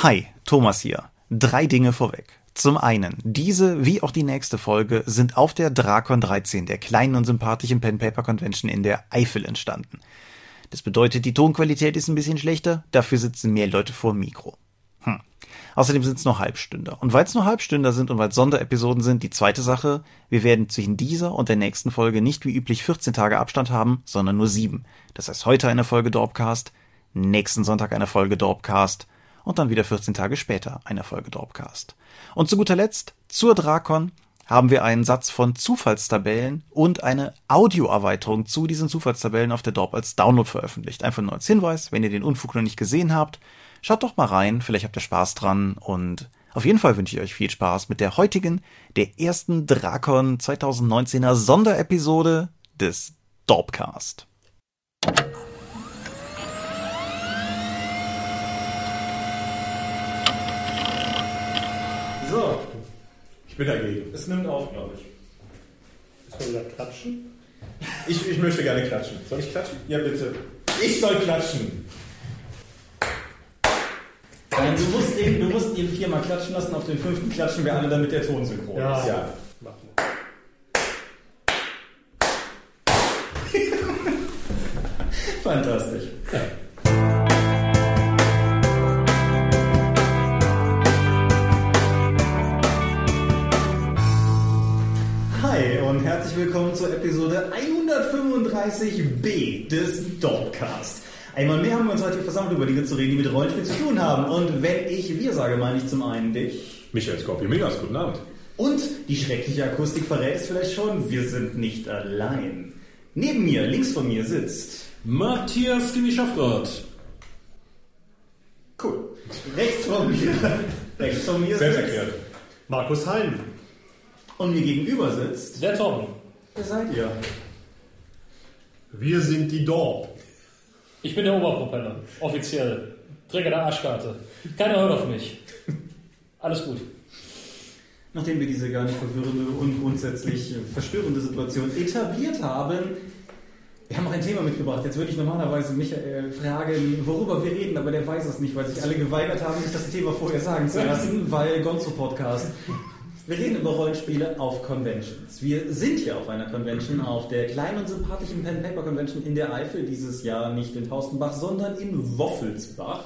Hi, Thomas hier. Drei Dinge vorweg. Zum einen, diese wie auch die nächste Folge sind auf der Drakon 13, der kleinen und sympathischen Pen Paper Convention in der Eifel entstanden. Das bedeutet, die Tonqualität ist ein bisschen schlechter, dafür sitzen mehr Leute vor dem Mikro. Hm. Außerdem sind es nur Halbstünder. Und weil es nur Halbstünder sind und weil es Sonderepisoden sind, die zweite Sache, wir werden zwischen dieser und der nächsten Folge nicht wie üblich 14 Tage Abstand haben, sondern nur sieben. Das heißt, heute eine Folge Dorpcast, nächsten Sonntag eine Folge Dorpcast und dann wieder 14 Tage später eine Folge Dorpcast. Und zu guter Letzt, zur Drakon, haben wir einen Satz von Zufallstabellen und eine Audioerweiterung zu diesen Zufallstabellen auf der Dorp als Download veröffentlicht. Einfach nur als Hinweis, wenn ihr den Unfug noch nicht gesehen habt, schaut doch mal rein, vielleicht habt ihr Spaß dran und auf jeden Fall wünsche ich euch viel Spaß mit der heutigen, der ersten Drakon 2019er Sonderepisode des Dorpcast. So, Ich bin dagegen. es nimmt auf, glaube ich. Soll wir klatschen? Ich, ich möchte gerne klatschen. Soll ich klatschen? Ja, bitte. Ich soll klatschen. Nein, du musst, ihn, du musst ihn viermal klatschen lassen, auf den fünften klatschen wir alle, damit der Ton synchron Ja. ist. Ja. Machen wir. Fantastisch. 135b des Dorpcast. Einmal mehr haben wir uns heute hier versammelt, über Dinge zu reden, die mit Rollenspiel zu tun haben. Und wenn ich wir sage, meine ich zum einen dich. Michael Scorpio Migas, guten Abend. Und die schreckliche Akustik verrät es vielleicht schon, wir sind nicht allein. Neben mir, links von mir sitzt Matthias Gemischaffrat. Cool. Rechts von mir. Rechts von mir Selbst sitzt. erklärt. Markus Hein. Und mir gegenüber sitzt. Der Tom. Wer seid ihr? Wir sind die Dorp. Ich bin der Oberpropeller. Offiziell. Träger der Arschkarte. Keiner hört auf mich. Alles gut. Nachdem wir diese gar nicht verwirrende und grundsätzlich äh, verstörende Situation etabliert haben, wir haben auch ein Thema mitgebracht. Jetzt würde ich normalerweise Michael fragen, worüber wir reden, aber der weiß es nicht, weil sich alle geweigert haben, sich das Thema vorher sagen zu lassen, weil Gonzo Podcast. Wir reden über Rollenspiele auf Conventions. Wir sind hier auf einer Convention, auf der kleinen und sympathischen Pen Paper Convention in der Eifel, dieses Jahr nicht in Paustenbach, sondern in Woffelsbach.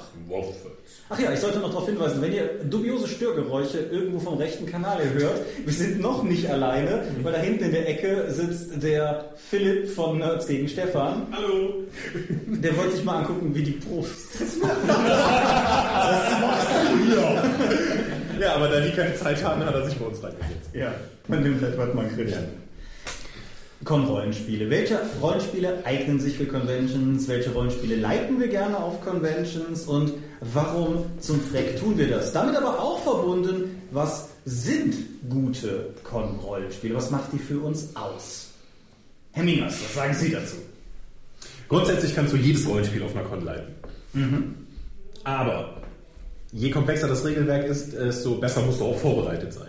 Ach ja, ich sollte noch darauf hinweisen, wenn ihr dubiose Störgeräusche irgendwo vom rechten Kanal hört, wir sind noch nicht alleine, weil da hinten in der Ecke sitzt der Philipp von Nerds gegen Stefan. Hallo. Der wollte sich mal angucken, wie die Profis das machen. Ja, aber da die keine Zeit haben, hat er sich bei uns reingesetzt. Ja, man nimmt halt, was man kriegt. Con-Rollenspiele. Welche Rollenspiele eignen sich für Conventions? Welche Rollenspiele leiten wir gerne auf Conventions? Und warum zum Freck tun wir das? Damit aber auch verbunden, was sind gute Con-Rollenspiele? Was macht die für uns aus? Herr Mingas, was sagen Sie dazu? Grundsätzlich kannst du jedes Rollenspiel auf einer Con leiten. Aber je komplexer das Regelwerk ist, desto besser musst du auch vorbereitet sein.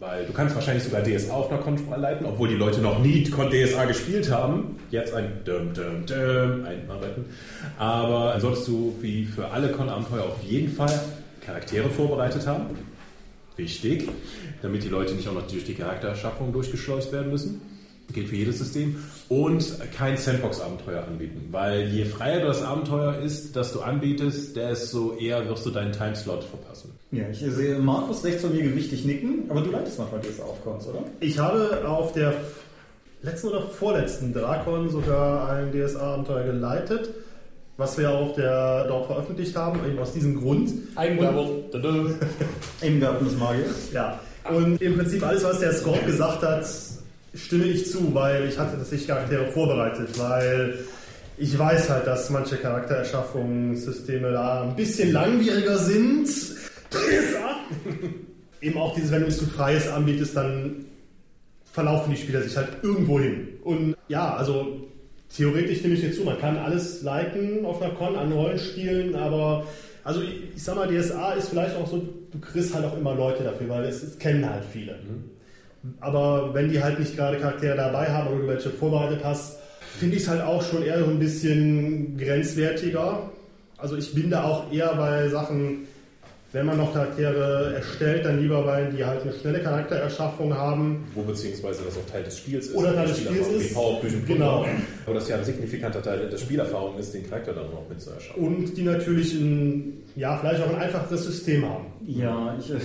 Weil du kannst wahrscheinlich sogar DSA auf einer Con leiten, obwohl die Leute noch nie DSA gespielt haben. Jetzt ein Dum Dum Dum einarbeiten. Aber dann solltest du wie für alle Con-Abenteuer auf jeden Fall Charaktere vorbereitet haben. Wichtig, damit die Leute nicht auch noch durch die Charaktererschaffung durchgeschleust werden müssen. Gilt für jedes System. Und kein Sandbox-Abenteuer anbieten. Weil je freier das Abenteuer ist, das du anbietest, desto eher wirst du deinen Timeslot verpassen. Ja, ich sehe Markus rechts von mir gewichtig nicken, aber du leitest manchmal DSA auf Cons, oder? Ich habe auf der letzten oder vorletzten Drakon sogar ein DSA-Abenteuer geleitet, was wir auf der Dorp veröffentlicht haben, eben aus diesem Grund. Eigenwerbung. Garten des Magiers. Ja. Und im Prinzip alles, was der Scorp gesagt hat, stimme ich zu, weil ich hatte tatsächlich Charaktere vorbereitet, weil ich weiß halt, dass manche Charaktererschaffungssysteme da ein bisschen langwieriger sind. Eben auch dieses, wenn du es zu freies anbietest, dann verlaufen die Spieler sich halt irgendwo hin. Und ja, also theoretisch nehme ich dir zu, man kann alles leiten auf einer Con an Rollenspielen, aber also ich, ich sag mal, DSA ist vielleicht auch so, du kriegst halt auch immer Leute dafür, weil es, es kennen halt viele. Aber wenn die halt nicht gerade Charaktere dabei haben oder du welche vorbereitet hast, finde ich es halt auch schon eher so ein bisschen grenzwertiger. Also ich bin da auch eher bei Sachen, wenn man noch Charaktere erstellt, dann lieber weil die halt eine schnelle Charaktererschaffung haben. Wo beziehungsweise das auch Teil des Spiels ist. Oder Teil des Spiels ist. Genau. Aber das ja ein signifikanter Teil der Spielerfahrung ist, den Charakter dann noch mit zu erschaffen. Und die natürlich ein, ja, vielleicht auch ein einfacheres System haben. Ja, ich, äh,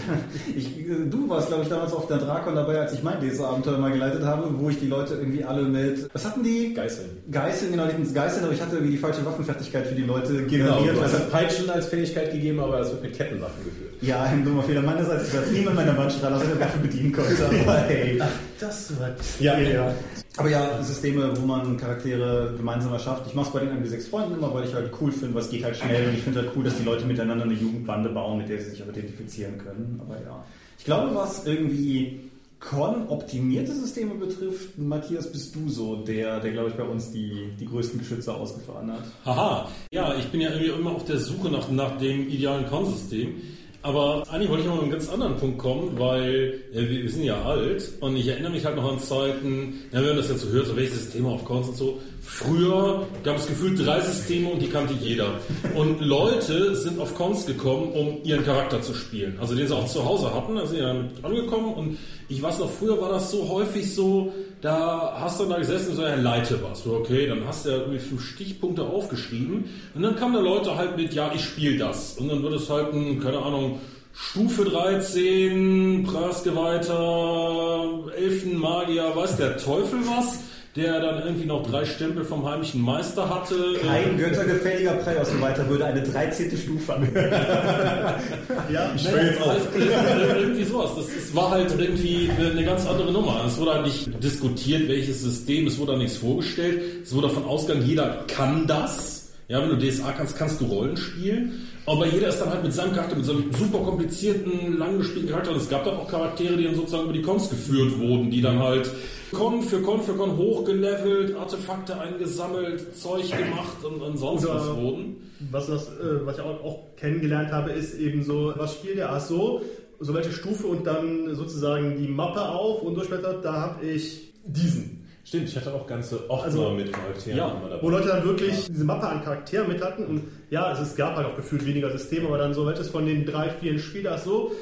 ich, du warst, glaube ich, damals auf der Drakon dabei, als ich mein DS-Abenteuer mal geleitet habe, wo ich die Leute irgendwie alle mit, was hatten die? Geißeln. Geißeln, genau, die hatten Geißeln, aber ich hatte irgendwie die falsche Waffenfertigkeit für die Leute Genau, generiert. du hast das- das Peitschen als Fähigkeit gegeben, aber das wird mit Kettenwaffen geführt. Ja, ein dummer Fehler meinerseits. Ich hatte niemand meiner Wandstrahl aus einer Waffe bedienen konnte. Aber hey. Das war Ja, ja. Aber ja, Systeme, wo man Charaktere gemeinsam erschafft. Ich mache es bei den MB6 Freunden immer, weil ich halt cool finde, was geht halt schnell und ich finde halt cool, dass die Leute miteinander eine Jugendbande bauen, mit der sie sich auch identifizieren können. Aber ja. Ich glaube, was irgendwie Con-optimierte Systeme betrifft, Matthias, bist du so der, der glaube ich bei uns die, die größten Geschütze ausgefahren hat. Haha, ja, ich bin ja irgendwie immer auf der Suche nach, nach dem idealen Konsystem. Aber eigentlich wollte ich an einen ganz anderen Punkt kommen, weil äh, wir, wir sind ja alt und ich erinnere mich halt noch an Zeiten, ja, wenn man das jetzt so hört, so welche Systeme auf Cons und so. Früher gab es gefühlt drei Systeme und die kannte jeder. Und Leute sind auf Cons gekommen, um ihren Charakter zu spielen. Also den sie auch zu Hause hatten, da sind ja angekommen und ich weiß noch, früher war das so häufig so, da hast du da gesessen und so, ja, leite was. So, okay, dann hast du ja irgendwie fünf Stichpunkte aufgeschrieben und dann kamen da Leute halt mit, ja, ich spiele das. Und dann wird es halt ein, keine Ahnung, Stufe 13, Preisgeweihter, Elfenmagier, weiß der Teufel was, der dann irgendwie noch drei Stempel vom heimlichen Meister hatte. Kein göttergefälliger Preisgeweihter würde eine 13. Stufe an. Ja, Ich höre jetzt auf. Halt, irgendwie sowas. Das, das war halt irgendwie eine, eine ganz andere Nummer. Es wurde halt nicht diskutiert, welches System, es wurde da nichts vorgestellt. Es wurde davon ausgegangen, jeder kann das. Ja, wenn du DSA kannst, kannst du Rollen spielen. Aber jeder ist dann halt mit seinem Charakter, mit so einem super komplizierten, lang gespielten Charakter. Und es gab dann auch Charaktere, die dann sozusagen über die Cons geführt wurden, die dann halt Con für Con für Con hochgelevelt, Artefakte eingesammelt, Zeug gemacht und, und sonst Oder- was wurden. Was, das, äh, was ich auch, auch kennengelernt habe, ist eben so, was spielt der? Ach so, so welche Stufe und dann sozusagen die Mappe auf und durchblättert, da habe ich diesen. Stimmt, ich hatte auch ganze Ordner Also, mit Charakteren ja, immer dabei. Wo Leute dann wirklich diese Mappe an Charakteren mit hatten und ja, es, es gab halt auch gefühlt weniger Systeme, aber dann so welches von den drei, vier Spielern so,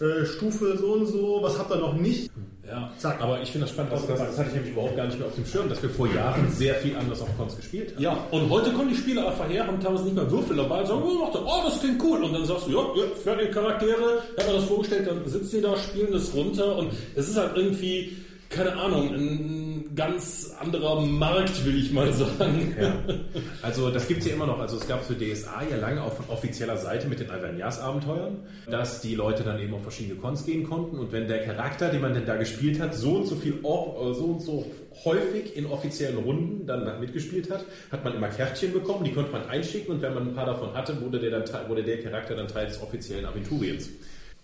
äh, Stufe so und so, was habt ihr noch nicht? Ja. Zack. Aber ich finde das spannend, dass das, das hatte ich nämlich überhaupt gar nicht mehr auf dem Schirm, dass wir vor Jahren sehr viel anders auf Cons gespielt haben. Ja, und heute kommen die Spieler einfach her, haben teilweise nicht mehr Würfel dabei und sagen, oh, macht das, oh, das klingt cool. Und dann sagst du, ja, ja fertige Charaktere, ich habe mir das vorgestellt, dann sitzen die da, spielen das runter und es ist halt irgendwie, keine Ahnung, ein ganz anderer Markt, will ich mal sagen. Ja. Also das gibt's ja immer noch. Also es gab für DSA ja lange von offizieller Seite mit den Alvernias-Abenteuern, dass die Leute dann eben auf verschiedene Cons gehen konnten und wenn der Charakter, den man denn da gespielt hat, so und so viel äh, so und so häufig in offiziellen Runden dann mitgespielt hat, hat man immer Kärtchen bekommen, die konnte man einschicken und wenn man ein paar davon hatte, wurde der, dann, wurde der Charakter dann Teil des offiziellen Aventuriens.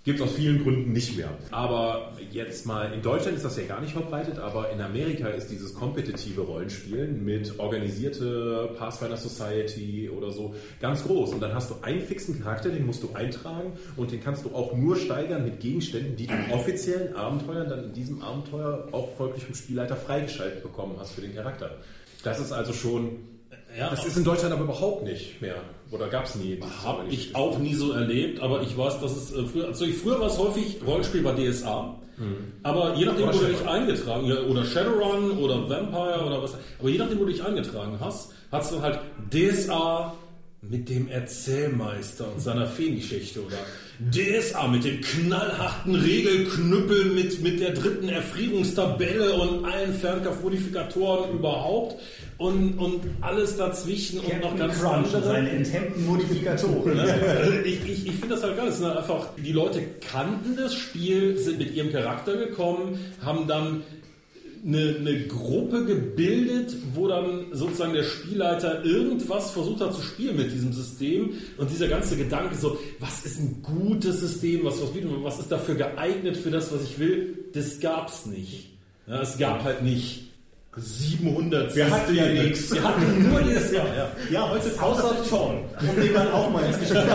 Gibt es aus vielen Gründen nicht mehr. Aber jetzt mal, in Deutschland ist das ja gar nicht verbreitet, aber in Amerika ist dieses kompetitive Rollenspielen mit organisierte Pathfinder Society oder so ganz groß. Und dann hast du einen fixen Charakter, den musst du eintragen und den kannst du auch nur steigern mit Gegenständen, die du in offiziellen Abenteuern dann in diesem Abenteuer auch folglich vom Spielleiter freigeschaltet bekommen hast für den Charakter. Das ist also schon, Ja, das ist in Deutschland aber überhaupt nicht mehr. Oder gab es nie? Habe ich auch nie so erlebt, aber ich weiß, dass es äh, früher, also ich, früher war es häufig Rollenspiel bei DSA, aber je nachdem, Oder wo du dich Shadowrun. eingetragen ja, oder Shadowrun oder Vampire oder was, aber je nachdem, wo du dich eingetragen hast, hast du halt DSA mit dem Erzählmeister und seiner Feengeschichte oder DSA mit dem knallharten Regelknüppel mit, mit der dritten Erfrierungstabelle und allen Fernkampfmodifikatoren überhaupt und, und alles dazwischen und noch ganz Crunch und andere. seine enthemmten Modifikatoren. Also ich ich, ich finde das halt geil. Sind halt einfach, die Leute kannten das Spiel, sind mit ihrem Charakter gekommen, haben dann eine, eine Gruppe gebildet, wo dann sozusagen der Spielleiter irgendwas versucht hat zu spielen mit diesem System und dieser ganze Gedanke so, was ist ein gutes System, was, was, bietet man, was ist dafür geeignet für das, was ich will, das gab's nicht. Ja, es gab halt nicht 700 Wir hatten ja nichts. Wir hatten nur das, ja, ja. Ja, heute Außer John, um den man auch mal ins Geschäft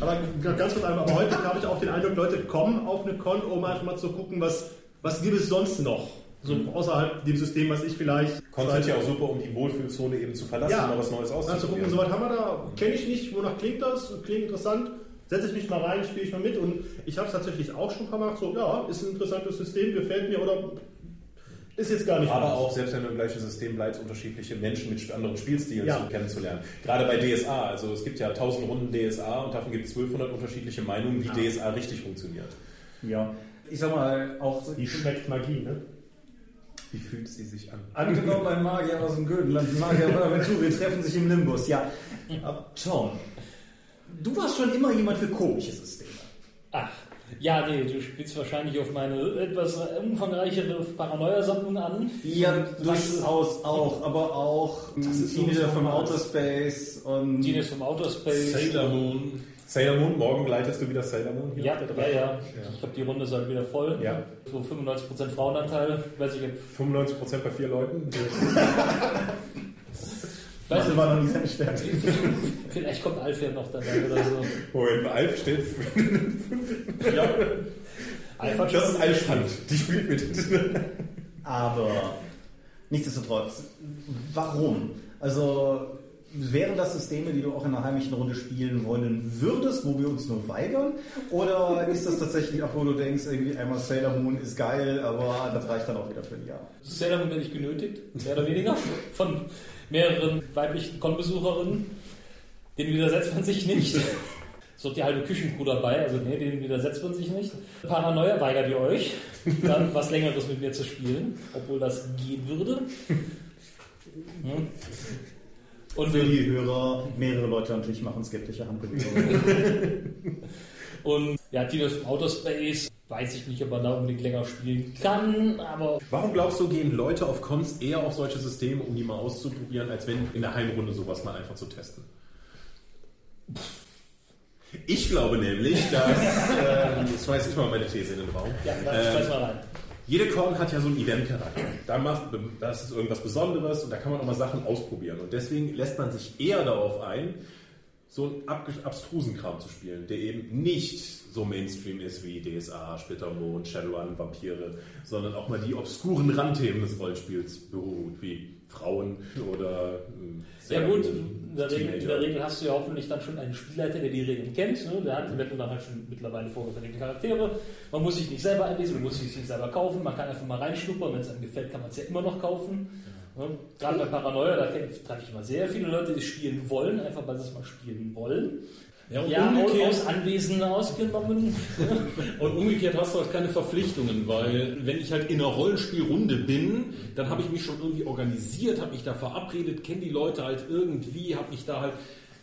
Aber ganz kurz einmal, aber heute habe ich auch den Eindruck, Leute kommen auf eine Con, um einfach mal zu gucken, was, was gibt es sonst noch So außerhalb dem System, was ich vielleicht. Halt ja auch super, um die Wohlfühlzone eben zu verlassen Ja. und mal was Neues Also gucken, auszuprobieren. so was haben wir da, kenne ich nicht, wonach klingt das, klingt interessant, setze ich mich mal rein, spiele ich mal mit und ich habe es tatsächlich auch schon ein paar Mal so, ja, ist ein interessantes System, gefällt mir oder ist jetzt gar nicht Aber meins. auch, selbst wenn du im gleichen System bleibst, unterschiedliche Menschen mit anderen Spielstilen Ja. zu kennenzulernen. Gerade bei DSA, also es gibt ja 1000 Runden DSA und davon gibt es 1200 unterschiedliche Meinungen, wie Ja. DSA richtig funktioniert. Ja. Ich sag mal, auch so, Wie schmeckt Magie, ne? Wie fühlt sie sich an? angenommen ein Magier aus dem Gödenland, ein Magier von Aventuri treffen sich im Limbus. Ja, aber Tom, du warst schon immer jemand für komische Systeme. Ach, ja, nee, du spielst wahrscheinlich auf meine etwas umfangreichere Paranoia-Sammlung an. Ja, durchaus auch, aber auch ist Teenager so vom. Outer Space und Genius vom Outer Space. Sailor Moon. Sailor Moon, morgen leitest du wieder Sailor Moon hier Ja, ja, Drei? ja. Ich glaube, die Runde ist halt wieder voll. Ja. So 95% Frauenanteil. Weiß ich, ob- 95% bei vier Leuten. das war noch nicht seine Stärke. ich, vielleicht kommt Alfred noch dabei oder so. Moment, Alf steht. Ja. Alpha Das ist Alf Hand. Die spielt mit. Aber nichtsdestotrotz, warum? Also wären das Systeme, die du auch in einer heimischen Runde spielen wollen würdest, wo wir uns nur weigern? Oder ist das tatsächlich auch, wo du denkst, irgendwie einmal Sailor Moon ist geil, aber das reicht dann auch wieder für ein Jahr? Sailor Moon werde ich genötigt, mehr oder weniger, von mehreren weiblichen Con-Besucherinnen. Den widersetzt man sich nicht. Es wird die halbe Küchencrew dabei, also nee, den widersetzt man sich nicht. Paranoia weigert ihr euch, dann was Längeres mit mir zu spielen, obwohl das gehen würde. Hm. Und Für die Hörer, mehrere Leute natürlich machen skeptische Handbewegungen. Und ja, from Outer Space, weiß ich nicht, ob man da unbedingt länger spielen kann, aber Warum glaubst du, gehen Leute auf Cons eher auf solche Systeme, um die mal auszuprobieren, als wenn in der Heimrunde sowas mal einfach zu testen? Ich glaube nämlich, dass, ähm, jetzt schmeiß ich mal meine These in den Raum. ja, dann Ähm, mal rein. Jede Con hat ja so einen Event-Charakter. Da macht, das ist irgendwas Besonderes und da kann man auch mal Sachen ausprobieren. Und deswegen lässt man sich eher darauf ein, so einen abstrusen Kram zu spielen, der eben nicht so Mainstream ist wie DSA, Splittermond, Shadowrun, Vampire, sondern auch mal die obskuren Randthemen des Rollenspiels beruht, wie Frauen oder ähm, Ja sehr gut, in der, Regel, in der. Regel hast du ja hoffentlich dann schon einen Spielleiter, der die Regeln kennt. Ne? Der hat eventuell dann halt schon mittlerweile vorgefertigte Charaktere. Man muss sich nicht selber einlesen, man muss sich nicht selber kaufen. Man kann einfach mal reinschnuppern. Wenn es einem gefällt, kann man es ja immer noch kaufen. Ne? Gerade bei Paranoia, da treffe ich immer sehr viele Leute, die spielen wollen, einfach weil sie es mal spielen wollen. Ja, und Ja, umgekehrt, aus Anwesenden ausgenommen. und umgekehrt hast du halt keine Verpflichtungen, weil wenn ich halt in einer Rollenspielrunde bin, dann habe ich mich schon irgendwie organisiert, habe mich da verabredet, kenne die Leute halt irgendwie, habe mich da halt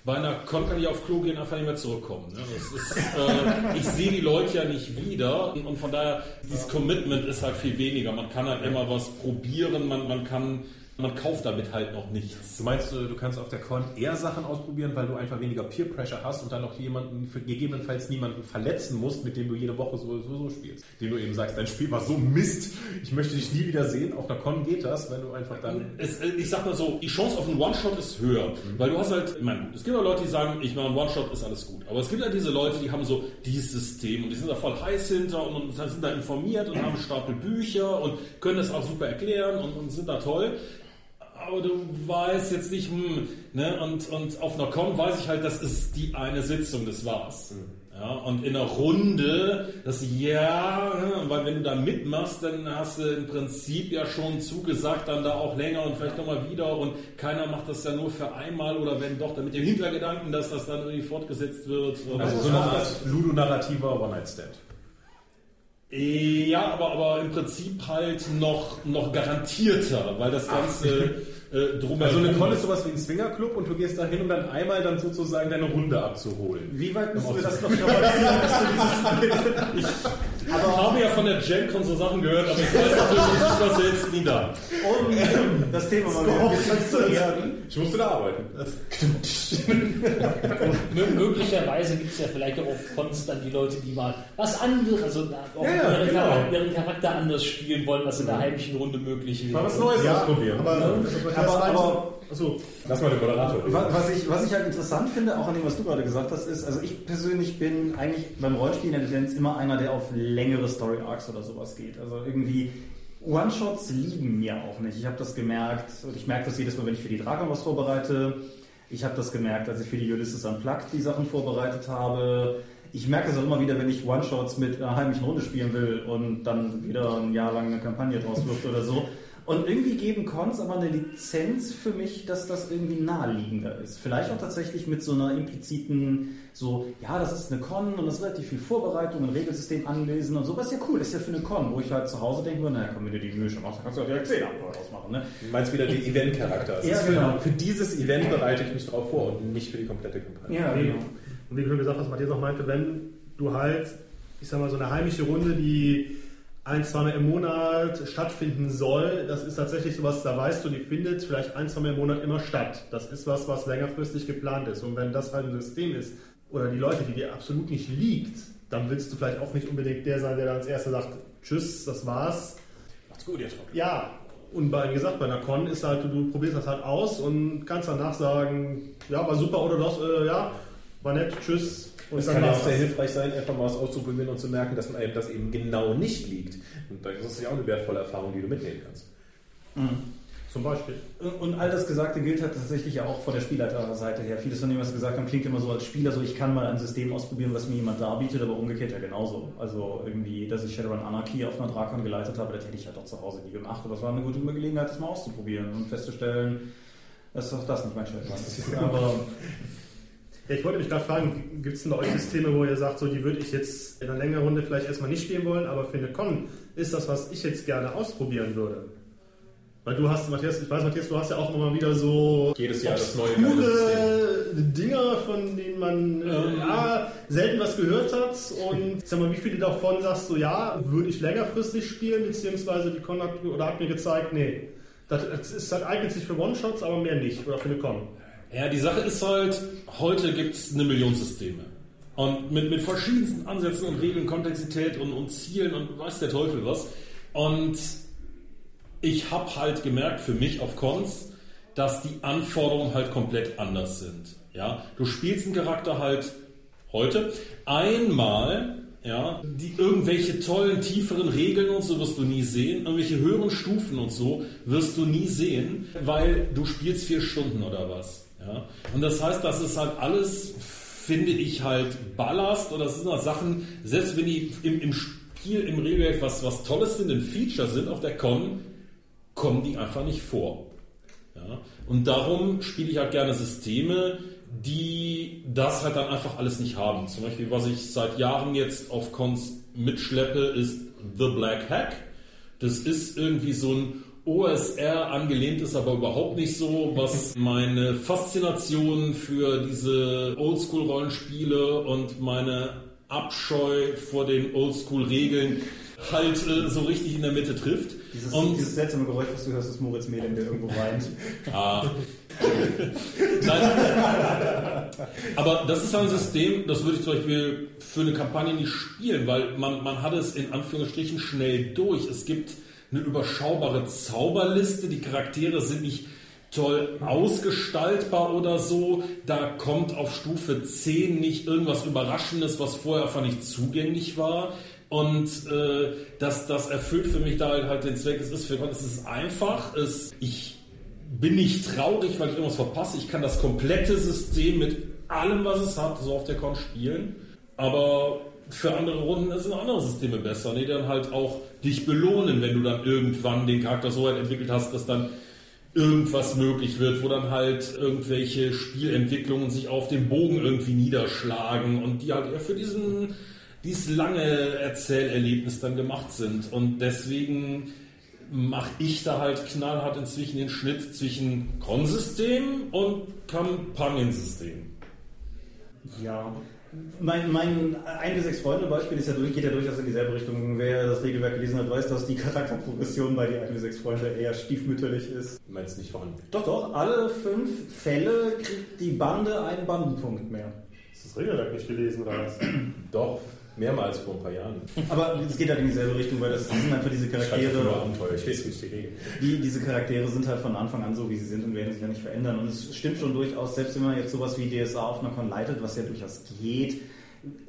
bei einer Con kann ich auf Klo gehen, einfach nicht mehr zurückkommen. Ne? Ist, äh, ich sehe die Leute ja nicht wieder und von daher, dieses Commitment ist halt viel weniger. Man kann halt immer was probieren, man, man kann, man kauft damit halt noch nichts. Du meinst, äh, du kannst auf der Con eher Sachen ausprobieren, weil du einfach weniger Peer Pressure hast und dann auch jemanden, gegebenenfalls niemanden verletzen musst, mit dem du jede Woche so, so, so spielst. Dem du eben sagst, dein Spiel war so Mist, ich möchte dich nie wieder sehen. Auf einer Con geht das, wenn du einfach dann. Es, äh, ich sag mal so, die Chance auf einen One-Shot ist höher. Weil du hast halt, ich meine, es gibt auch Leute, die sagen, ich mache einen One-Shot, ist alles gut. Aber es gibt halt diese Leute, die haben so dieses System und die sind da voll heiß hinter und, sind da informiert und haben Stapel Bücher und können das auch super erklären und, und sind da toll. Aber du weißt jetzt nicht, hm, ne, und, und auf einer Con weiß ich halt, das ist die eine Sitzung, das war's. Ja, und in einer Runde, das ja, ne, weil wenn du da mitmachst, dann hast du im Prinzip ja schon zugesagt, dann da auch länger und vielleicht nochmal wieder und keiner macht das ja nur für einmal oder wenn doch, dann mit dem Hintergedanken, dass das dann irgendwie fortgesetzt wird. Also so eine Art ludonarrativer One-Night-Stand. Ja, aber, aber im Prinzip halt noch, noch garantierter, weil das Ganze äh, drumherum... Also eine Con ist sowas wie ein Swingerclub und du gehst da hin, um dann einmal dann sozusagen deine Runde abzuholen. Wie weit müssen wir das noch strapazieren, Ich habe ja von der GenCon so Sachen gehört, aber ich weiß natürlich nicht, ich war selbst nie da. Um das Thema mal wieder ein bisschen zu erden. Ich musste da arbeiten. Mö- Möglicherweise gibt es ja vielleicht auch auf Cons dann die Leute, die mal was anderes, also auch Ja, ja, ihren, genau. Charakter, ihren Charakter anders spielen wollen, was in der heimischen Runde möglich wäre. Mal was Neues Ja, ausprobieren. aber, Aber- aber- achso, Lass mal den Moderator Was ich, was ich halt interessant finde, auch an dem, was du gerade gesagt hast, ist, also ich persönlich bin eigentlich beim Rollenspielen in der Tendenz immer einer, der auf längere Story Arcs oder sowas geht. Also irgendwie One-Shots liegen mir auch nicht. Ich habe das gemerkt, und ich merke das jedes Mal, wenn ich für die Dragon was vorbereite. Ich habe das gemerkt, als ich für die Ulysses Unplugged die Sachen vorbereitet habe. Ich merke es auch immer wieder, wenn ich One-Shots mit einer heimischen Runde spielen will und dann wieder ein Jahr lang eine Kampagne draus wird oder so. Und irgendwie geben Cons aber eine Lizenz für mich, dass das irgendwie naheliegender ist. Vielleicht auch tatsächlich mit so einer impliziten, so, ja, das ist eine Con und das ist relativ viel Vorbereitung, ein Regelsystem anlesen und so. Was ja cool ist ja für eine Con, wo ich halt zu Hause denke, naja, komm, wenn du die Mühe schon machst, dann kannst du auch direkt 10 Abenteuer ausmachen. Ne? Du meinst wieder den Event-Charakter. Also Ja, für, genau. für dieses Event bereite ich mich drauf vor und nicht für die komplette Kampagne. Ja, genau. und wie du schon gesagt hast, Matthias auch meinte, wenn du halt, ich sag mal, so eine heimische Runde, die ein, zweimal im Monat stattfinden soll, das ist tatsächlich sowas, da weißt du, die findet vielleicht ein, zweimal im Monat immer statt. Das ist was, was längerfristig geplant ist. Und wenn das halt ein System ist, oder die Leute, die dir absolut nicht liegt, dann willst du vielleicht auch nicht unbedingt der sein, der dann als Erster sagt, tschüss, das war's. Macht's gut, ihr Trottel. Ja, und bei, wie gesagt, bei einer Con ist halt, du, du probierst das halt aus und kannst danach sagen, ja, war super oder das, äh, ja, war nett, tschüss. Und Es kann ja auch sehr hilfreich sein, einfach mal was auszuprobieren und zu merken, dass man einem das eben genau nicht liegt. Und das ist ja auch eine wertvolle Erfahrung, die du mitnehmen kannst. Zum Beispiel. Und all das Gesagte gilt halt tatsächlich ja auch von der Spielleiterseite her. Vieles von dem, was Sie gesagt haben, klingt immer so als Spieler, so ich kann mal ein System ausprobieren, was mir jemand darbietet, aber umgekehrt ja genauso. Also irgendwie, dass ich Shadowrun Anarchy auf einer Drakon geleitet habe, das hätte ich halt auch zu Hause nie gemacht. Aber es war eine gute Gelegenheit, das mal auszuprobieren und festzustellen, dass auch das nicht mein Shadowrun ist. Aber Ja, ich wollte mich gerade fragen, gibt es denn bei euch Systeme, wo ihr sagt, so die würde ich jetzt in einer längeren Runde vielleicht erstmal nicht spielen wollen, aber für eine Con ist das, was ich jetzt gerne ausprobieren würde? Weil du hast, Matthias, ich weiß, Matthias, du hast ja auch immer mal wieder so Jedes Jahr das neue obskure Dinger, von denen man äh, ja, selten was gehört hat. Und sag mal, wie viele davon sagst du, ja, würde ich längerfristig spielen, beziehungsweise die Con hat, oder hat mir gezeigt, nee, das, das, ist, das eignet sich für One-Shots, aber mehr nicht, oder für eine Con. Ja, die Sache ist halt, heute gibt es eine Million Systeme. Und mit, mit verschiedensten Ansätzen und Regeln, Komplexität und, und Zielen und weiß der Teufel was. Und ich habe halt gemerkt für mich auf Cons, dass die Anforderungen halt komplett anders sind. Ja, du spielst einen Charakter halt heute einmal, ja, die irgendwelche tollen tieferen Regeln und so wirst du nie sehen, irgendwelche höheren Stufen und so wirst du nie sehen, weil du spielst vier Stunden oder was. Ja, und das heißt, das ist halt alles, finde ich halt Ballast oder das sind halt Sachen, selbst wenn die im, im Spiel, im Regelwerk was, was Tolles sind, ein Feature sind auf der Con, kommen die einfach nicht vor. Ja? Und darum spiele ich halt gerne Systeme, die das halt dann einfach alles nicht haben. Zum Beispiel, was ich seit Jahren jetzt auf Cons mitschleppe, ist The Black Hack. Das ist irgendwie so ein OSR angelehnt ist aber überhaupt nicht so, was meine Faszination für diese Oldschool-Rollenspiele und meine Abscheu vor den Oldschool-Regeln halt äh, so richtig in der Mitte trifft. dieses, und dieses seltsame Geräusch, was du hörst, ist Moritz Melem, der irgendwo weint. Ah. Nein. Aber das ist ein System, das würde ich zum Beispiel für eine Kampagne nicht spielen, weil man, man hat es in Anführungsstrichen schnell durch. Es gibt eine überschaubare Zauberliste, die Charaktere sind nicht toll ausgestaltbar oder so. Da kommt auf Stufe 10 nicht irgendwas Überraschendes, was vorher einfach nicht zugänglich war. Und äh, das, das erfüllt für mich da halt den Zweck. Es ist für Gott, es ist einfach. Es, ich bin nicht traurig, weil ich irgendwas verpasse. Ich kann das komplette System mit allem, was es hat, so auf der Con spielen. Aber für andere Runden sind andere Systeme besser, die dann halt auch dich belohnen, wenn du dann irgendwann den Charakter so weit entwickelt hast, dass dann irgendwas möglich wird, wo dann halt irgendwelche Spielentwicklungen sich auf dem Bogen irgendwie niederschlagen und die halt eher für diesen dieses lange Erzählerlebnis dann gemacht sind. Und deswegen mache ich da halt knallhart inzwischen den Schnitt zwischen Konsystem und Kampagnensystem. Ja. Mein, mein ein bis sechs Freunde Beispiel ist ja durch, geht ja durchaus in dieselbe Richtung. Wer das Regelwerk gelesen hat, weiß, dass die Charakterprogression bei die ein bis sechs Freunde eher stiefmütterlich ist. Du meinst nicht vorhanden. Doch, doch, alle fünf Fälle kriegt die Bande einen Bandenpunkt mehr. Hast du das Regelwerk nicht gelesen oder was? Doch, mehrmals vor ein paar Jahren. Aber es geht halt in dieselbe Richtung, weil das sind einfach diese Ich schreibe für Charaktere. Abenteuer, ich lese nicht die Regeln. Die, diese Charaktere sind halt von Anfang an so, wie sie sind und werden sich ja nicht verändern. Und es stimmt schon durchaus, selbst wenn man jetzt sowas wie DSA auf einer Con leitet, was ja durchaus geht,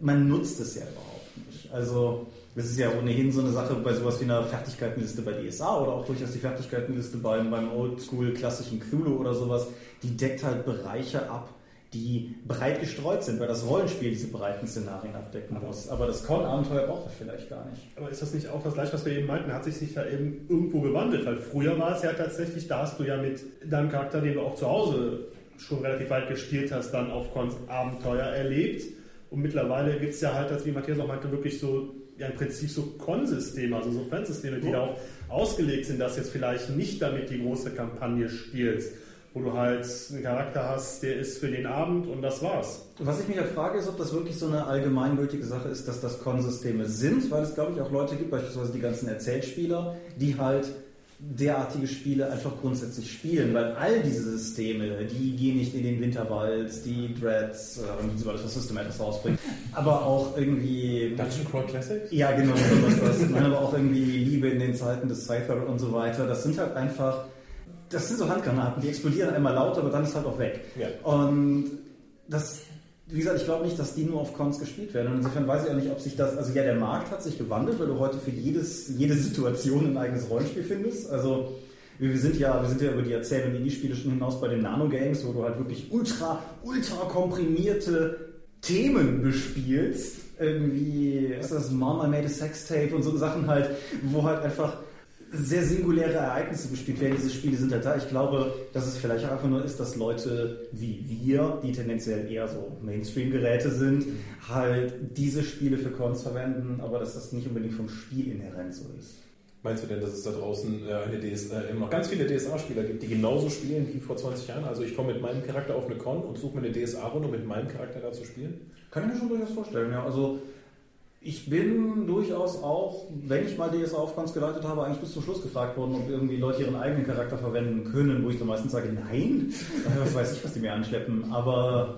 man nutzt es ja überhaupt nicht. Also, das ist ja ohnehin so eine Sache bei sowas wie einer Fertigkeitenliste bei DSA oder auch durchaus die Fertigkeitenliste beim, beim Oldschool klassischen Cthulhu oder sowas, die deckt halt Bereiche ab, die breit gestreut sind, weil das Rollenspiel diese breiten Szenarien abdecken muss. Aber das Con-Abenteuer braucht das vielleicht gar nicht. Aber ist das nicht auch das gleiche, was wir eben meinten? Hat sich sich da eben irgendwo gewandelt? Weil früher war es ja tatsächlich, da hast du ja mit deinem Charakter, den du auch zu Hause schon relativ weit gespielt hast, dann auf Cons Abenteuer erlebt. Und mittlerweile gibt es ja halt, das, wie Matthias auch meinte, wirklich so, ja im Prinzip so Con-Systeme, also so Fansysteme, die darauf ausgelegt sind, dass jetzt vielleicht nicht damit die große Kampagne spielst, wo du halt einen Charakter hast, der ist für den Abend und das war's. Was ich mich halt frage, ist, ob das wirklich so eine allgemeingültige Sache ist, dass das Con-Systeme sind, weil es, glaube ich, auch Leute gibt, beispielsweise die ganzen Erzählspieler, die halt derartige Spiele einfach grundsätzlich spielen, weil all diese Systeme, die gehen nicht in den Winterwald, die Dreads, äh, und so alles, was Systematis rausbringt, aber auch irgendwie... Dungeon Crawl Classics? Ja, genau, sowas, was, nein, aber auch irgendwie Liebe in den Zeiten des Cypher und so weiter, das sind halt einfach, das sind so Handgranaten, die explodieren einmal laut, aber dann ist halt auch weg. Ja. Und das, wie gesagt, ich glaube nicht, dass die nur auf Cons gespielt werden. Und insofern weiß ich auch nicht, ob sich das, also ja, der Markt hat sich gewandelt, weil du heute für jedes, jede Situation ein eigenes Rollenspiel findest. Also wir sind ja, wir sind ja über die Erzähl- und Indie-Spiele schon hinaus bei den Nano-Games, wo du halt wirklich ultra, ultra komprimierte Themen bespielst. Irgendwie, was ist das, Mama made a sex tape und so Sachen halt, wo halt einfach sehr singuläre Ereignisse gespielt werden. Diese Spiele sind halt da. Ich glaube, dass es vielleicht auch einfach nur ist, dass Leute wie wir, die tendenziell eher so Mainstream-Geräte sind, halt diese Spiele für Cons verwenden, aber dass das nicht unbedingt vom Spiel inhärent so ist. Meinst du denn, dass es da draußen äh, eine DS, äh, noch ganz viele DSA-Spieler gibt, die genauso spielen wie vor 20 Jahren? Also ich komme mit meinem Charakter auf eine Con und suche mir eine DSA-Runde, um mit meinem Charakter da zu spielen? Kann ich mir schon durchaus vorstellen, ja. Also ich bin durchaus auch, wenn ich mal DSA auf Cons geleitet habe, eigentlich bis zum Schluss gefragt worden, ob irgendwie Leute ihren eigenen Charakter verwenden können, wo ich dann meistens sage, nein, was weiß ich, was die mir anschleppen. Aber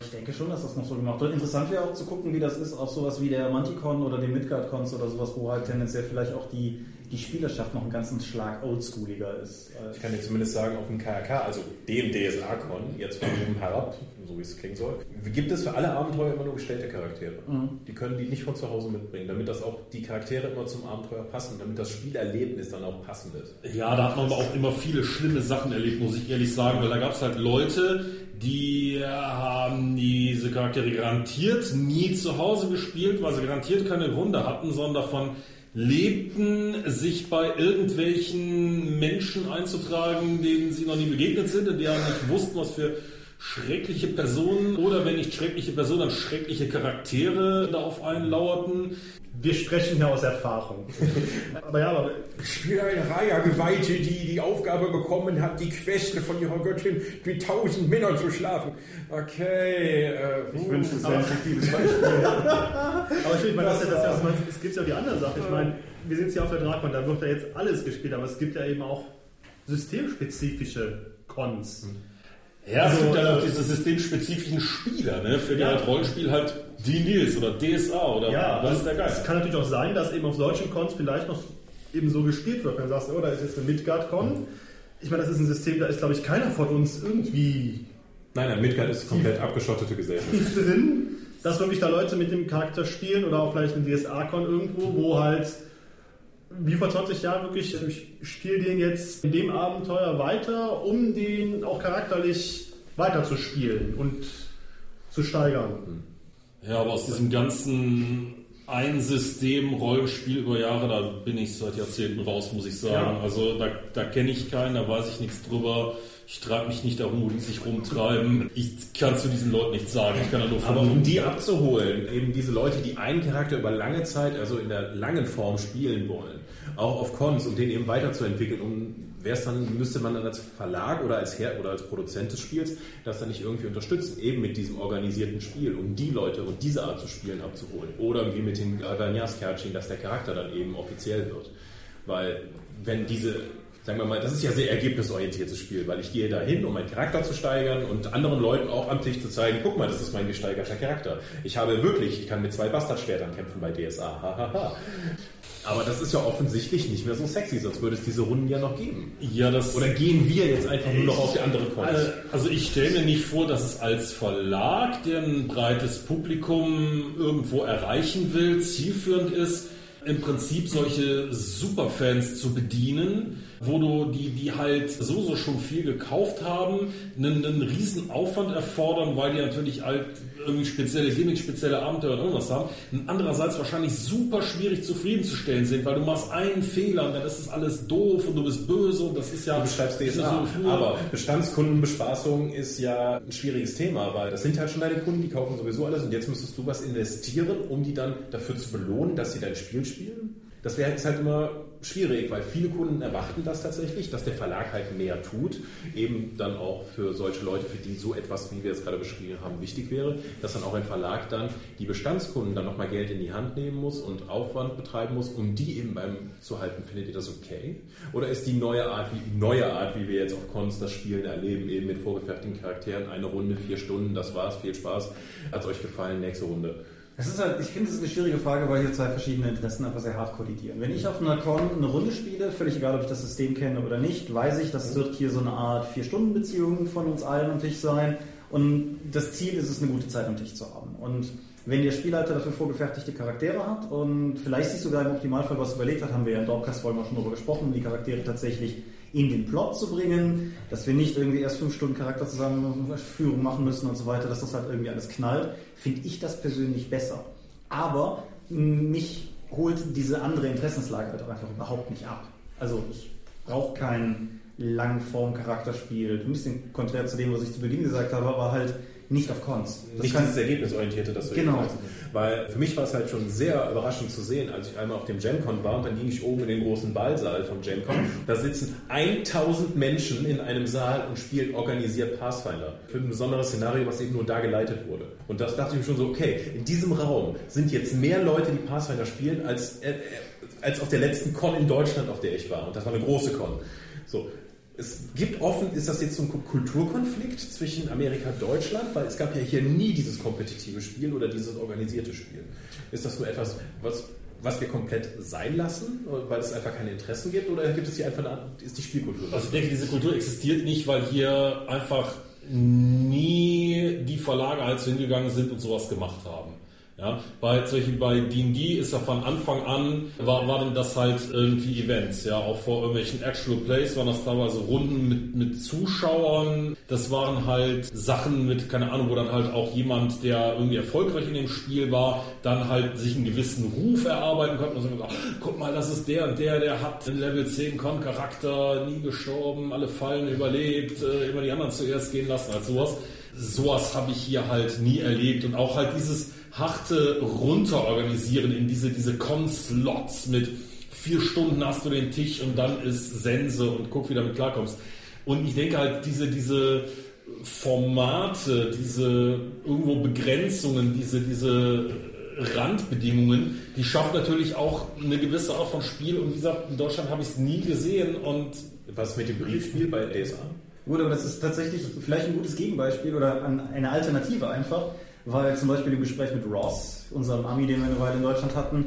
ich denke schon, dass das noch so gemacht wird. Interessant wäre auch zu gucken, wie das ist auf sowas wie der Manticon oder den Midgard-Cons oder sowas, wo halt tendenziell vielleicht auch die, die Spielerschaft noch einen ganzen Schlag oldschooliger ist. Ich kann dir zumindest sagen, auf dem KRK, also dem DSA-Con, jetzt von oben herab, so wie es klingen soll, gibt es für alle Abenteuer immer nur gestellte Charaktere. Die können die nicht von zu Hause mitbringen, damit das auch die Charaktere immer zum Abenteuer passen, damit das Spielerlebnis dann auch passend ist. Ja, da hat man aber auch immer viele schlimme Sachen erlebt, muss ich ehrlich sagen, weil da gab es halt Leute, die äh, haben diese Charaktere garantiert nie zu Hause gespielt, weil sie garantiert keine Runde hatten, sondern davon lebten, sich bei irgendwelchen Menschen einzutragen, denen sie noch nie begegnet sind und die ja nicht wussten, was für schreckliche Personen oder wenn nicht schreckliche Personen, dann schreckliche Charaktere da auf einen lauerten. Wir sprechen hier aus Erfahrung. aber ja, aber Ich spiele eine Raya-Geweihte, die die Aufgabe bekommen hat, die Queste von ihrer Göttin mit tausend Männern zu schlafen. Okay, äh, Ich wünsche es ein fiktives Beispiel. Aber ich, meine, das, ist ja das, was man, es gibt ja die andere Sache. Ich meine, wir sind hier auf der Drakon, da wird ja jetzt alles gespielt, aber es gibt ja eben auch systemspezifische Cons. Ja, es Also, gibt ja auch äh, diese systemspezifischen Spieler, ne, für die Ja. halt Rollenspiel halt die Nils oder DSA oder Ja, was ist der es Geist? kann natürlich auch sein, dass eben auf solchen Cons vielleicht noch eben so gespielt wird. Wenn du sagst, oh, da ist jetzt eine Midgard-Con. Ich meine, das ist ein System, da ist, glaube ich, keiner von uns irgendwie Nein, nein, Midgard ist komplett abgeschottete Gesellschaft. tief drin, dass wirklich da Leute mit dem Charakter spielen oder auch vielleicht eine DSA-Con irgendwo, wo halt wie vor 20 Jahren wirklich, ich spiele den jetzt in dem Abenteuer weiter, um den auch charakterlich weiter zu spielen und zu steigern. Ja, aber aus diesem ganzen Ein-System-Rollenspiel über Jahre, da bin ich seit Jahrzehnten raus, muss ich sagen. Ja. Also da, da kenne ich keinen, da weiß ich nichts drüber. Ich treibe mich nicht darum, wo die sich rumtreiben. Ich kann zu diesen Leuten nichts sagen. Ich kann da nur Aber von um die abzuholen, eben diese Leute, die einen Charakter über lange Zeit, also in der langen Form spielen wollen, auch auf Cons, um den eben weiterzuentwickeln, um wär's dann, müsste man dann als Verlag oder als Her oder als Produzent des Spiels das dann nicht irgendwie unterstützen, eben mit diesem organisierten Spiel, um die Leute und diese Art zu spielen abzuholen. Oder wie mit den Avanyas Kärtchen, dass der Charakter dann eben offiziell wird. Weil wenn diese sagen wir mal, das ist ja sehr ergebnisorientiertes Spiel, weil ich gehe da hin, um meinen Charakter zu steigern und anderen Leuten auch am Tisch zu zeigen, guck mal, das ist mein gesteigerter Charakter. Ich habe wirklich, ich kann mit zwei Bastardschwertern kämpfen bei DSA. Hahaha. Aber das ist ja offensichtlich nicht mehr so sexy, sonst würde es diese Runden ja noch geben. Ja, das. Oder gehen wir jetzt einfach nur noch auf die andere Cons? Also, also ich stelle mir nicht vor, dass es als Verlag, der ein breites Publikum irgendwo erreichen will, zielführend ist, im Prinzip solche Superfans zu bedienen, wo du die, die halt so, so schon viel gekauft haben, einen, einen riesen Aufwand erfordern, weil die natürlich halt irgendwie spezielle Gimmicks, spezielle Abenteuer und irgendwas haben. Und andererseits wahrscheinlich super schwierig zufriedenzustellen sind, weil du machst einen Fehler und dann ist das alles doof und du bist böse und das ist ja... Du beschreibst DSA, so aber Bestandskundenbespaßung ist ja ein schwieriges Thema, weil das sind halt schon deine Kunden, die kaufen sowieso alles und jetzt müsstest du was investieren, um die dann dafür zu belohnen, dass sie dein Spiel spielen. Das wäre jetzt halt immer schwierig, weil viele Kunden erwarten das tatsächlich, dass der Verlag halt mehr tut. Eben dann auch für solche Leute, für die so etwas, wie wir es gerade beschrieben haben, wichtig wäre, dass dann auch ein Verlag dann die Bestandskunden dann nochmal Geld in die Hand nehmen muss und Aufwand betreiben muss, um die eben beim zu halten. Findet ihr das okay? Oder ist die neue Art, wie neue Art, wie wir jetzt auf Cons das Spielen erleben, eben mit vorgefertigten Charakteren, eine Runde, vier Stunden, das war's, viel Spaß. Hat's euch gefallen? Nächste Runde. Es ist halt, ich finde, es ist eine schwierige Frage, weil hier zwei verschiedene Interessen einfach sehr hart kollidieren. Wenn ich auf einer Con eine Runde spiele, völlig egal, ob ich das System kenne oder nicht, weiß ich, das wird hier so eine Art Vier-Stunden-Beziehung von uns allen am Tisch sein. Und das Ziel ist es, eine gute Zeit am Tisch zu haben. Und wenn der Spielleiter dafür vorgefertigte Charaktere hat und vielleicht sich sogar im Optimalfall was überlegt hat, haben wir ja in Dorpcast vorhin mal schon darüber gesprochen, die Charaktere tatsächlich in den Plot zu bringen, dass wir nicht irgendwie erst fünf Stunden Charakterzusammenführung machen müssen und so weiter, dass das halt irgendwie alles knallt, finde ich das persönlich besser. Aber mich holt diese andere Interessenslage halt auch einfach überhaupt nicht ab. Also ich brauche kein Langform-Charakterspiel. Ein bisschen konträr zu dem, was ich zu Beginn gesagt habe, aber halt nicht auf Cons. Das nicht dieses Ergebnisorientierte, das du Genau. eben hast. Weil für mich war es halt schon sehr überraschend zu sehen, als ich einmal auf dem GenCon war und dann ging ich oben in den großen Ballsaal vom GenCon. Da sitzen 1000 Menschen in einem Saal und spielen organisiert Pathfinder. Für ein besonderes Szenario, was eben nur da geleitet wurde. Und das dachte ich mir schon so, okay, in diesem Raum sind jetzt mehr Leute, die Pathfinder spielen, als, äh, als auf der letzten Con in Deutschland, auf der ich war. Und das war eine große Con. So, es gibt offen, ist das jetzt so ein Kulturkonflikt zwischen Amerika und Deutschland? Weil es gab ja hier nie dieses kompetitive Spiel oder dieses organisierte Spiel. Ist das nur etwas, was, was wir komplett sein lassen, weil es einfach keine Interessen gibt? Oder gibt es hier einfach eine, ist die Spielkultur? Also ich denke, diese Kultur existiert nicht, weil hier einfach nie die Verlage halt so hingegangen sind und sowas gemacht haben. Ja, bei solchen bei D&D ist ja von Anfang an war, waren das halt irgendwie Events, ja, auch vor irgendwelchen Actual Plays waren das teilweise Runden mit, mit Zuschauern. Das waren halt Sachen mit, keine Ahnung, wo dann halt auch jemand, der irgendwie erfolgreich in dem Spiel war, dann halt sich einen gewissen Ruf erarbeiten konnte und so gesagt, guck mal, das ist der und der, der hat einen Level 10 Con-Charakter, nie gestorben, alle Fallen überlebt, äh, immer die anderen zuerst gehen lassen, als sowas. Sowas habe ich hier halt nie erlebt und auch halt dieses harte Runterorganisieren in diese, diese Con-Slots mit vier Stunden hast du den Tisch und dann ist Sense und guck, wie du damit klarkommst. Und ich denke halt, diese, diese Formate, diese irgendwo Begrenzungen, diese, diese Randbedingungen, die schafft natürlich auch eine gewisse Art von Spiel. Und wie gesagt, in Deutschland habe ich es nie gesehen und Was mit dem Briefspiel bei DSA? Gut, aber das ist tatsächlich vielleicht ein gutes Gegenbeispiel oder an- eine Alternative einfach, weil zum Beispiel im Gespräch mit Ross, unserem Ami, den wir eine Weile in Deutschland hatten,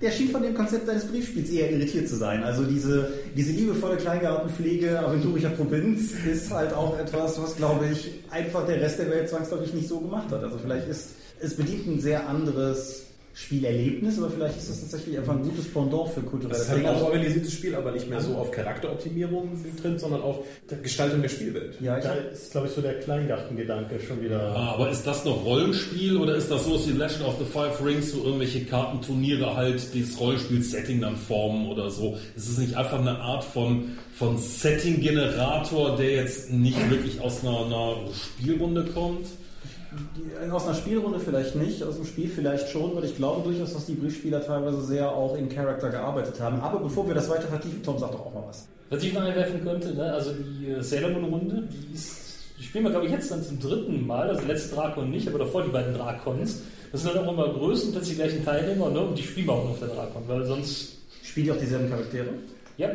der schien von dem Konzept eines Briefspiels eher irritiert zu sein. Also diese, diese liebevolle Kleingartenpflege aventurischer Provinz ist halt auch etwas, was, glaube ich, einfach der Rest der Welt zwangsläufig nicht so gemacht hat. Also vielleicht ist, es bedient ein sehr anderes Spielerlebnis, aber vielleicht ist das tatsächlich einfach ein gutes Pendant für kulturelle Das ist halt auch organisiertes Spiel, aber nicht mehr so auf Charakteroptimierung drin, sondern auf Gestaltung der Spielwelt. Ja, ich Da ist, glaube ich, so der Kleingartengedanke schon wieder. Ah, aber ist das noch Rollenspiel oder ist das so wie Legend of the Five Rings, wo irgendwelche Kartenturniere halt dieses Rollenspiel-Setting dann formen oder so? Ist es nicht einfach eine Art von, von Setting-Generator, der jetzt nicht wirklich aus einer, einer Spielrunde kommt? Aus einer Spielrunde vielleicht nicht, aus dem Spiel vielleicht schon, weil ich glaube durchaus, dass die Briefspieler teilweise sehr auch in Charakter gearbeitet haben. Aber bevor wir das weiter vertiefen, Tom sagt doch auch mal was. Was ich noch einwerfen könnte, ne, also die äh, Sailor Moon Runde, die ist, die spielen wir glaube ich jetzt dann zum dritten Mal, also letzte Drakon nicht, aber davor die beiden Drakons. Das sind dann auch immer größtenteils die gleichen Teilnehmer, ne, und die spielen wir auch nur auf der Drakon, weil sonst, Spielt ihr auch dieselben Charaktere? ja,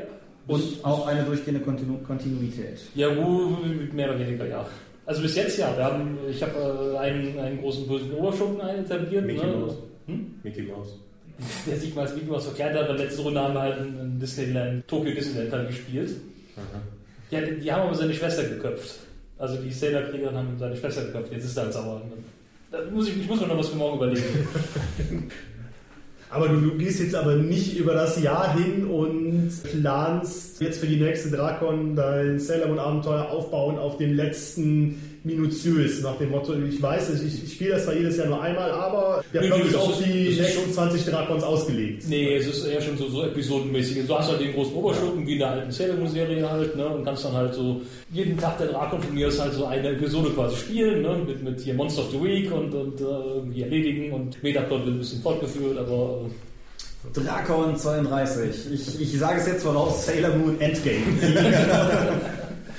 Und auch eine durchgehende Kontinu Kontinuität. Ja, mehr oder weniger, ja. Also bis jetzt ja. Wir haben, ich habe äh, einen, einen großen bösen Oberschuppen etabliert. Mickey ne? Mouse. Hm? Mickey Mouse. Der sich mal als Mickey Mouse verkleidet hat. In der letzten Runde haben wir halt ein Disneyland, Tokyo Disneyland halt gespielt. Ja, die, die haben aber seine Schwester geköpft. Also die Sailor-Krieger haben seine Schwester geköpft. Jetzt ist er halt sauer. Da muss ich, ich muss mir noch was für morgen überlegen. Aber du, du gehst jetzt aber nicht über das Jahr hin und planst jetzt für die nächste Drakon dein Sailor Moon Abenteuer aufbauen auf den letzten minutiös nach dem Motto, ich weiß, ich, ich spiele das zwar jedes Jahr nur einmal, aber der Nee, nee, ist das auf ist- die das ist nächsten schon- 20 Drakons ausgelegt. Nee, es ist eher schon so, so episodenmäßig. Du hast halt den großen Oberschurken wie in der alten Sailor Moon Serie halt, ne, und kannst dann halt so jeden Tag der Drakon von mir aus halt so eine Episode quasi spielen, ne, mit, mit hier Monster of the Week und, und äh, irgendwie erledigen und Metaplot wird ein bisschen fortgeführt, aber Drakon 32. Ich, ich sage es jetzt voraus, Sailor Moon Endgame.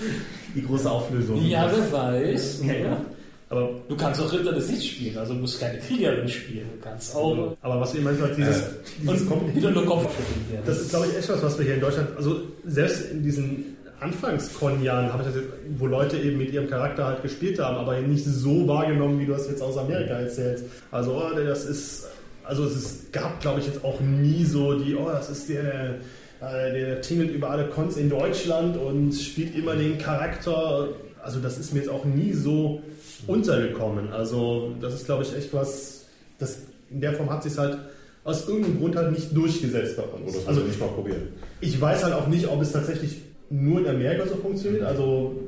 Die große Auflösung. äh, ja, wer weiß. Ja, ja. Aber, Du kannst auch Ritter des Lichts spielen, also du musst keine Kriegerin spielen. Du kannst auch aber was wir immer halt dieses, dieses und wieder nur Kopfschütteln hier. Das ist, glaube ich, echt was, was wir hier in Deutschland, also selbst in diesen Anfangs-Con-Jahren habe ich das jetzt, wo Leute eben mit ihrem Charakter halt gespielt haben, aber nicht so wahrgenommen, wie du das jetzt aus Amerika erzählst. Also, oh, das ist, also es ist, gab, glaube ich, jetzt auch nie so die, oh, das ist der, äh, der tingelt über alle Cons in Deutschland und spielt immer den Charakter. Also, das ist mir jetzt auch nie so untergekommen. Also, das ist, glaube ich, echt was, das in der Form hat sich halt aus irgendeinem Grund halt nicht durchgesetzt bei uns. Oder also, also nicht mal probieren. ich weiß halt auch nicht, ob es tatsächlich nur in Amerika so funktioniert, also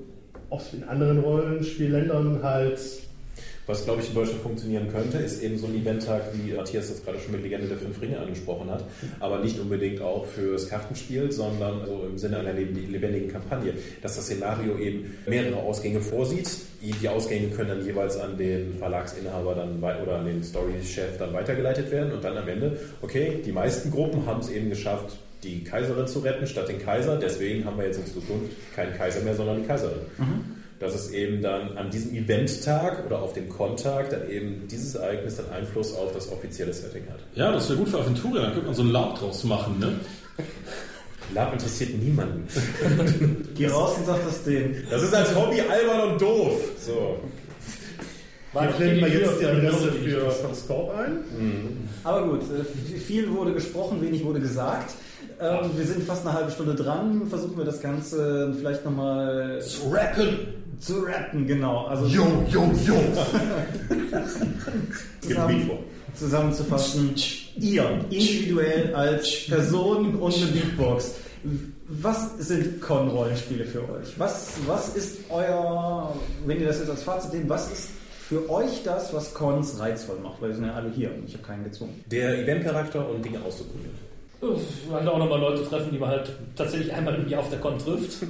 ob es in anderen Rollenspielländern halt. Was, glaube ich, in Deutschland funktionieren könnte, ist eben so ein Eventtag, wie Matthias das gerade schon mit Legende der Fünf Ringe angesprochen hat, aber nicht unbedingt auch fürs Kartenspiel, sondern so im Sinne einer leb- lebendigen Kampagne, dass das Szenario eben mehrere Ausgänge vorsieht. Die Ausgänge können dann jeweils an den Verlagsinhaber dann oder an den Storychef dann weitergeleitet werden. Und dann am Ende, okay, die meisten Gruppen haben es eben geschafft, die Kaiserin zu retten statt den Kaiser, deswegen haben wir jetzt in Zukunft keinen Kaiser mehr, sondern die Kaiserin dass es eben dann an diesem Eventtag oder auf dem Kontag dann eben dieses Ereignis dann Einfluss auf das offizielle Setting hat. Ja, das wäre gut für Aventuria, dann könnte man so ein Lab draus machen, ne? Lab interessiert niemanden. Geh raus und sag das denen. Das ist als Hobby albern und doof. So. Wir blenden mal jetzt die für Adresse für Scorp ein. Aber gut, äh, viel wurde gesprochen, wenig wurde gesagt. Ähm, wir sind fast eine halbe Stunde dran. Versuchen wir das Ganze vielleicht nochmal Zu rappen! Zu rappen, genau. Also yo, yo! Beat zusammen, vor. zusammenzufassen, ihr individuell als Person und eine Beatbox. Was sind Con-Rollenspiele für euch? Was, was ist euer, wenn ihr das jetzt als Fazit nehmt, was ist für euch das, was Cons reizvoll macht? Weil wir sind ja alle hier und ich habe keinen gezwungen. Der Eventcharakter und Dinge auszuprobieren. halt auch nochmal Leute treffen, die man halt tatsächlich einmal im Jahr auf der Con trifft.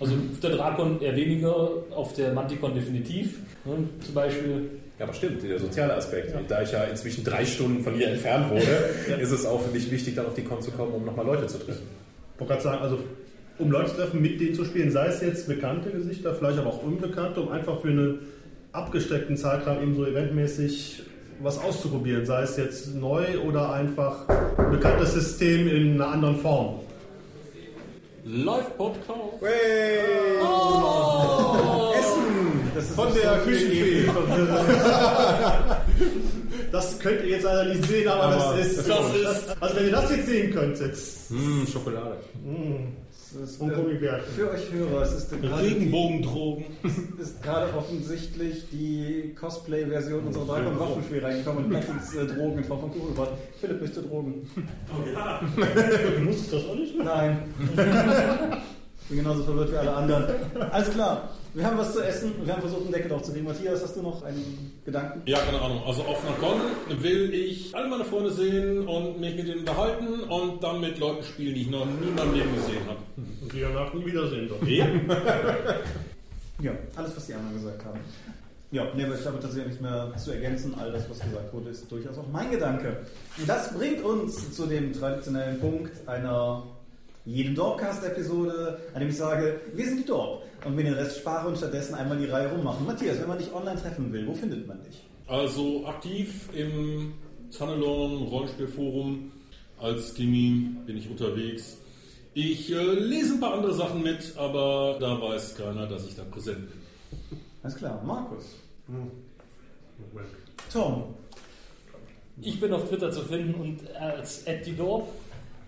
Also auf der Drakon eher weniger, auf der Manticon definitiv. Ne, zum Beispiel. Ja, aber stimmt, der soziale Aspekt. Da ich ja inzwischen drei Stunden von hier entfernt wurde, ist es auch für mich wichtig, dann auf die Con zu kommen, um nochmal Leute zu treffen. Ich wollte gerade sagen, also um Leute zu treffen, mit denen zu spielen, sei es jetzt bekannte Gesichter, vielleicht aber auch unbekannte, um einfach für einen abgesteckten Zeitraum eben so eventmäßig was auszuprobieren, sei es jetzt neu oder einfach ein bekanntes System in einer anderen Form. Live-Podcast! Das ist Von der Küchenfee. Das könnt ihr jetzt leider nicht sehen, aber, Aber das ist. das ist- also wenn ihr das jetzt sehen könntet, Mmh, Schokolade. Das ist, äh, für euch Hörer, es ist gerade Regenbogendrogen. ist gerade offensichtlich die Cosplay-Version unserer Dragon Waffelspiel reingekommen und packt uns äh, Drogen in Form von Kugelbart. Philipp, möchtest du Drogen? du musst das auch nicht mehr. Nein. Ich bin genauso verwirrt wie alle anderen. Alles klar. Wir haben was zu essen. Wir haben versucht, einen Deckel drauf zu legen. Matthias, hast du noch einen Gedanken? Ja, keine Ahnung. Also auf Con will ich alle meine Freunde sehen und mich mit denen unterhalten und dann mit Leuten spielen, die ich noch nie in meinem Leben gesehen habe. Und die danach nie wiedersehen doch. Ja. Ja, alles, was die anderen gesagt haben. Ja, nee, aber ich habe tatsächlich nichts mehr zu ergänzen. All das, was gesagt wurde, ist durchaus auch mein Gedanke. Das bringt uns zu dem traditionellen Punkt einer jeden Dorpcast-Episode, an dem ich sage, wir sind die Dorp und wir den Rest sparen und stattdessen einmal die Reihe rummachen. Matthias, wenn man dich online treffen will, wo findet man dich? Also aktiv im Tunnelon Rollenspielforum als Gimmie bin ich unterwegs. Ich äh, lese ein paar andere Sachen mit, aber da weiß keiner, dass ich da präsent bin. Alles klar, Markus. Tom. Ich bin auf Twitter zu finden und als @didorp,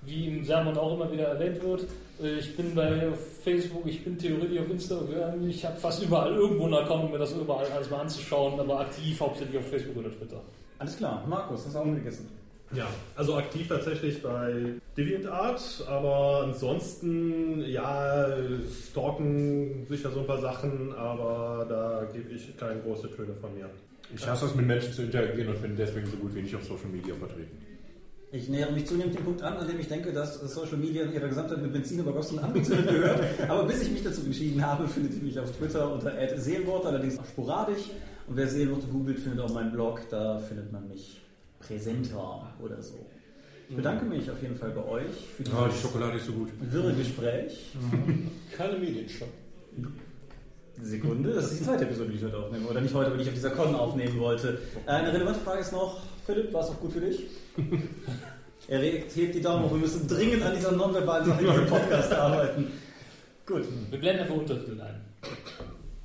wie im Sermon auch immer wieder erwähnt wird. Äh, Ich bin bei Facebook, ich bin theoretisch auf Instagram, ich habe fast überall irgendwo einen Account, um mir das überall alles mal anzuschauen, aber aktiv hauptsächlich auf Facebook oder Twitter. Alles klar, Markus, hast du auch gegessen? Ja, also aktiv tatsächlich bei DeviantArt, aber ansonsten, ja, stalken sicher so ein paar Sachen, aber da gebe ich keine große Töne von mir. Ich hasse es, mit Menschen zu interagieren und bin deswegen so gut wie nicht auf Social Media vertreten. Ich nähere mich zunehmend dem Punkt an, an dem ich denke, dass Social Media in ihrer Gesamtheit mit Benzin übergossen und angezündet gehört. Aber bis ich mich dazu entschieden habe, findet ihr mich auf Twitter unter @seelenwort, allerdings auch sporadisch. Und wer Seelenworte googelt, findet auch meinen Blog, da findet man mich präsenter oder so. Ich bedanke mich auf jeden Fall bei euch für Ah, die dieses Schokolade ist so gut. wirre Gespräch. Keine Medienschau. Sekunde, das ist die zweite Episode, die ich heute aufnehme. Oder nicht heute, weil ich auf dieser Con aufnehmen wollte. Äh, Eine relevante Frage ist noch, Philipp, war es auch gut für dich? er hebt die Daumen hoch, wir müssen dringend an dieser nonverbalen Sache in diesem Podcast arbeiten. Gut, Wir blenden einfach Untertitel ein.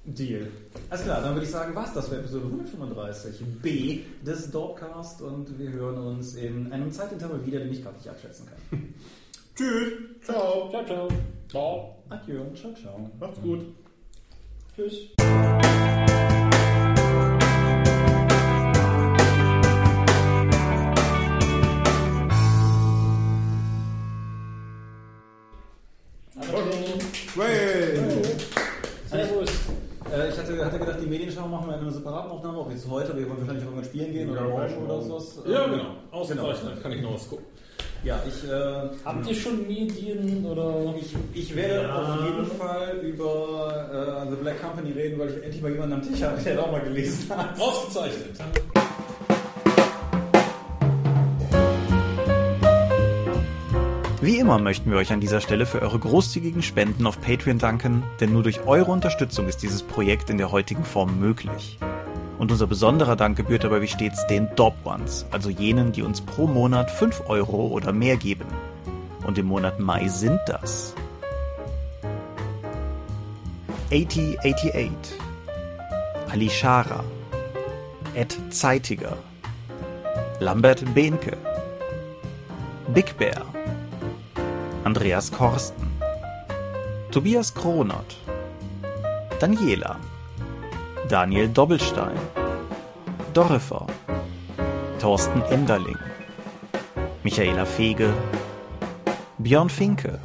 Deal. Alles klar, dann würde ich sagen, was das für Episode 135 B des Dorpcast und wir hören uns in einem Zeitintervall wieder, den ich gerade nicht abschätzen kann. Tschüss, ciao, Ciao, ciao. Ciao. Adieu und ciao, ciao. macht's gut. Tschüss. Servus. Äh, ich hatte, hatte gedacht, die Medienschau machen wir in einer separaten Aufnahme, ob jetzt heute, wir wollen wahrscheinlich irgendwann spielen gehen oder morgen oder sowas. Ja, Äh, genau. Ausgezeichnet. Kann ich noch was gucken. Ja, ich, äh, Habt ihr schon Medien oder ich, ich werde auf jeden Fall über äh, The Black Company reden, weil ich endlich mal jemanden am Tisch habe, der das auch mal gelesen hat. Ausgezeichnet. Wie immer möchten wir euch an dieser Stelle für eure großzügigen Spenden auf Patreon danken, denn nur durch eure Unterstützung ist dieses Projekt in der heutigen Form möglich. Und unser besonderer Dank gebührt dabei wie stets den Dob Ones, also jenen, die uns pro Monat 5 Euro oder mehr geben. Und im Monat Mai sind das 8088, Ali Schara, Ed Zeitiger, Lambert Behnke, Big Bear, Andreas Korsten, Tobias Kronert, Daniela, Daniel Doppelstein, Dorifer, Thorsten Enderling, Michaela Fege, Björn Finke,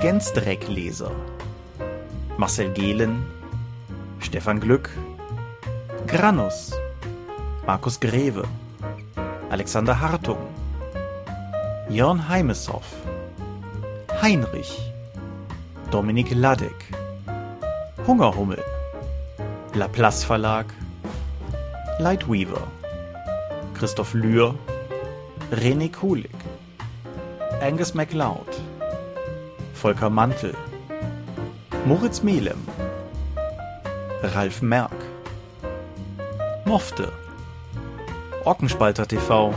Gensdreckleser, Marcel Gehlen, Stefan Glück, Granus, Markus Greve, Alexander Hartung, Jörn Heimeshoff, Heinrich, Dominik Ladek, Hungerhummel, Laplace Verlag, Lightweaver, Christoph Lühr, René Kulig, Angus MacLeod, Volker Mantel, Moritz Melem, Ralf Merck, Mofte, Ockenspalter TV,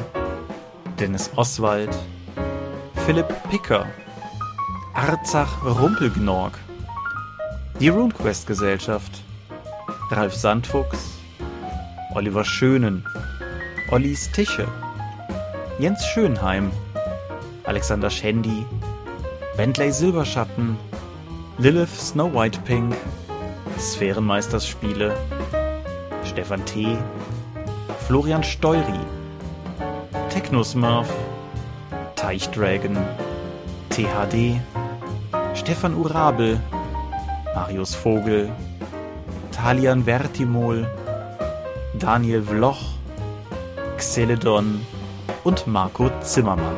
Dennis Oswald, Philipp Picker, Arzach Rumpelgnorg, die RuneQuest Gesellschaft, Ralf Sandfuchs, Oliver Schönen, Ollis Tische, Jens Schönheim, Alexander Schendi, Bentley Silberschatten, Lilith Snow White Pink, Sphärenmeisterspiele, Stefan T., Florian Steury, Technosmurf, Teichdragon, THD, Stefan Urabel, Marius Vogel, Talian Vertimol, Daniel Vloch, Xeledon und Marco Zimmermann.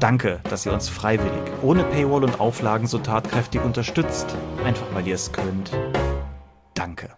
Danke, dass ihr uns freiwillig, ohne Paywall und Auflagen so tatkräftig unterstützt, einfach weil ihr es könnt. Danke.